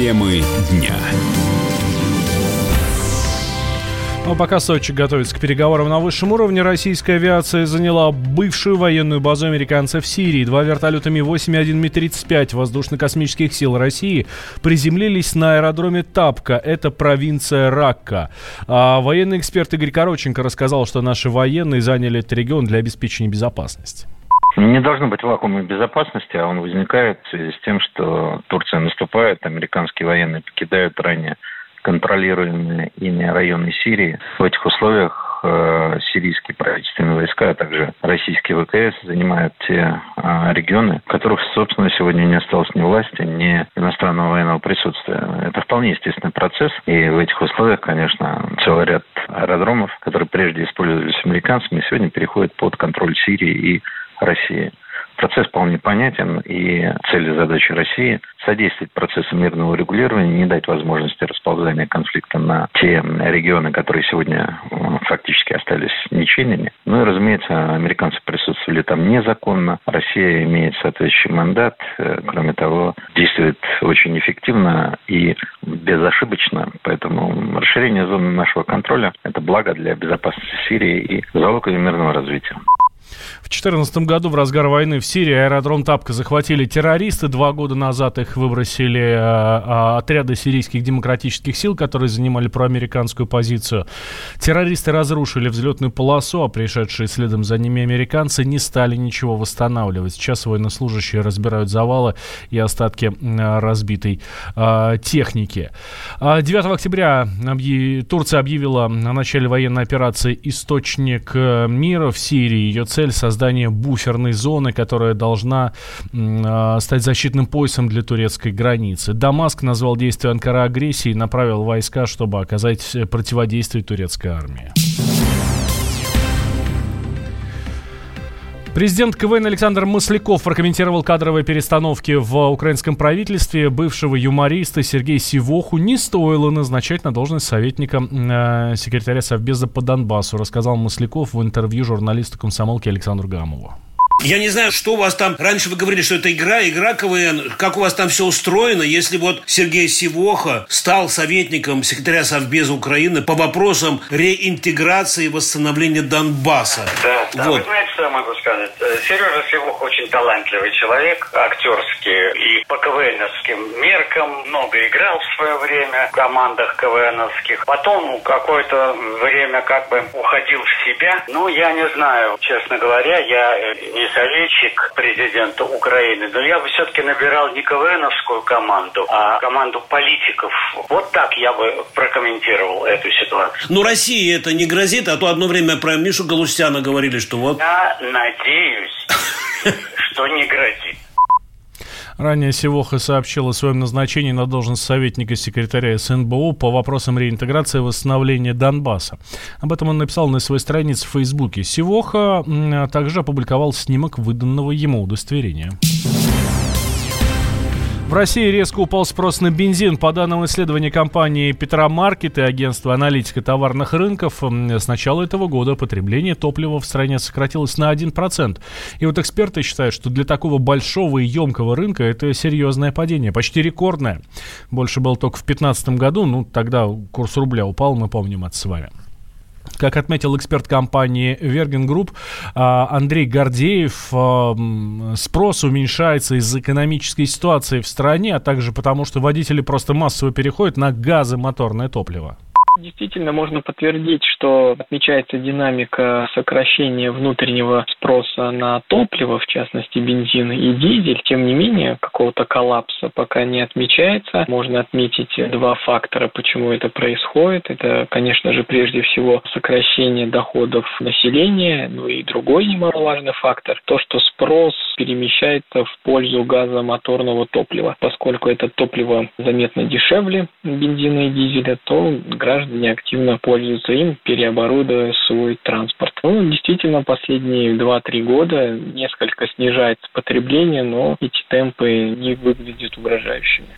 Темы дня. Ну, пока Сочи готовится к переговорам на высшем уровне, российская авиация заняла бывшую военную базу американцев в Сирии. Два вертолета Ми-8 и один Ми-35 воздушно-космических сил России приземлились на аэродроме Тапка. Это провинция Ракка. А военный эксперт Игорь Короченко рассказал, что наши военные заняли этот регион для обеспечения безопасности. Не должно быть вакуума безопасности, а он возникает в связи с тем, что Турция наступает, американские военные покидают ранее контролируемые ими районы Сирии. В этих условиях э, сирийские правительственные войска, а также российские ВКС занимают те э, регионы, в которых, собственно, сегодня не осталось ни власти, ни иностранного военного присутствия. Это вполне естественный процесс, и в этих условиях, конечно, целый ряд аэродромов, которые прежде использовались американцами, сегодня переходят под контроль Сирии и России. Процесс вполне понятен, и цель и задача России – содействовать процессу мирного регулирования, не дать возможности расползания конфликта на те регионы, которые сегодня фактически остались ничейными. Ну и, разумеется, американцы присутствовали там незаконно. Россия имеет соответствующий мандат. Э, кроме того, действует очень эффективно и безошибочно. Поэтому расширение зоны нашего контроля – это благо для безопасности Сирии и залог ее мирного развития. В 2014 году в разгар войны в Сирии аэродром Тапка захватили террористы. Два года назад их выбросили э, э, отряды сирийских демократических сил, которые занимали проамериканскую позицию. Террористы разрушили взлетную полосу, а пришедшие следом за ними американцы не стали ничего восстанавливать. Сейчас военнослужащие разбирают завалы и остатки э, разбитой э, техники. 9 а октября. Турция объявила о начале военной операции «Источник э, мира» в Сирии. Ее цель цель создания буферной зоны, которая должна э, стать защитным поясом для турецкой границы. Дамаск назвал действие Анкара агрессией и направил войска, чтобы оказать противодействие турецкой армии. Президент КВН Александр Масляков прокомментировал кадровые перестановки в украинском правительстве. Бывшего юмориста Сергея Сивоху не стоило назначать на должность советника э, секретаря Совбеза по Донбассу, рассказал Масляков в интервью журналисту комсомолки Александру Гамову. Я не знаю, что у вас там... Раньше вы говорили, что это игра, игра КВН. Как у вас там все устроено, если вот Сергей Сивоха стал советником секретаря Совбеза Украины по вопросам реинтеграции и восстановления Донбасса? Да, да. Вот. Вы знаете, что я могу сказать? Э, Сережа Сивоха очень талантливый человек, актерский. И по КВНовским меркам много играл в свое время в командах КВНовских. Потом какое-то время как бы уходил в себя. Ну, я не знаю, честно говоря, я э, не советчик президента Украины, но я бы все-таки набирал не КВНовскую команду, а команду политиков. Вот так я бы прокомментировал эту ситуацию. Ну, России это не грозит, а то одно время про Мишу Галустяна говорили, что вот... Я надеюсь, что не грозит. Ранее Севоха сообщил о своем назначении на должность советника секретаря СНБО по вопросам реинтеграции и восстановления Донбасса. Об этом он написал на своей странице в Фейсбуке. Севоха также опубликовал снимок выданного ему удостоверения. В России резко упал спрос на бензин. По данным исследования компании Петромаркет и агентства аналитика товарных рынков, с начала этого года потребление топлива в стране сократилось на 1%. И вот эксперты считают, что для такого большого и емкого рынка это серьезное падение, почти рекордное. Больше было только в 2015 году, ну тогда курс рубля упал, мы помним это с вами. Как отметил эксперт компании Верген Групп Андрей Гордеев, а, спрос уменьшается из-за экономической ситуации в стране, а также потому, что водители просто массово переходят на газомоторное топливо. Действительно, можно подтвердить, что отмечается динамика сокращения внутреннего спроса на топливо, в частности бензин и дизель. Тем не менее, какого-то коллапса пока не отмечается. Можно отметить два фактора, почему это происходит. Это, конечно же, прежде всего сокращение доходов населения, ну и другой немаловажный фактор, то, что спрос перемещается в пользу газомоторного топлива. Поскольку это топливо заметно дешевле бензина и дизеля, то граждане граждане активно пользуются им, переоборудуя свой транспорт. Ну, действительно, последние 2-3 года несколько снижается потребление, но эти темпы не выглядят угрожающими.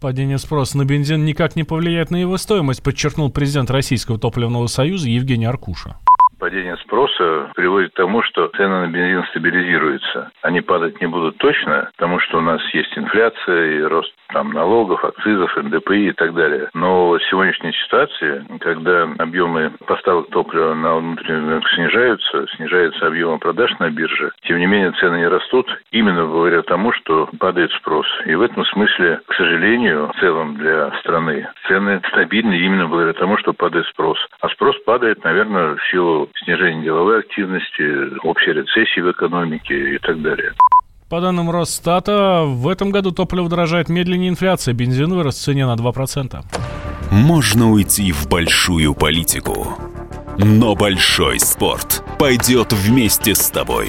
Падение спроса на бензин никак не повлияет на его стоимость, подчеркнул президент Российского топливного союза Евгений Аркуша. Падение спроса приводит к тому, что цены на бензин стабилизируются. Они падать не будут точно, потому что у нас есть инфляция и рост там налогов, акцизов, НДПИ и так далее. Но в сегодняшней ситуации, когда объемы поставок топлива на внутренний рынок снижаются, снижается объем продаж на бирже, тем не менее цены не растут, именно благодаря тому, что падает спрос. И в этом смысле, к сожалению, в целом для страны цены стабильны именно благодаря тому, что падает спрос. А спрос падает, наверное, в силу снижения деловой активности, общей рецессии в экономике и так далее. По данным Росстата, в этом году топливо дорожает медленнее инфляция. Бензин вырос в цене на 2%. Можно уйти в большую политику, но большой спорт пойдет вместе с тобой.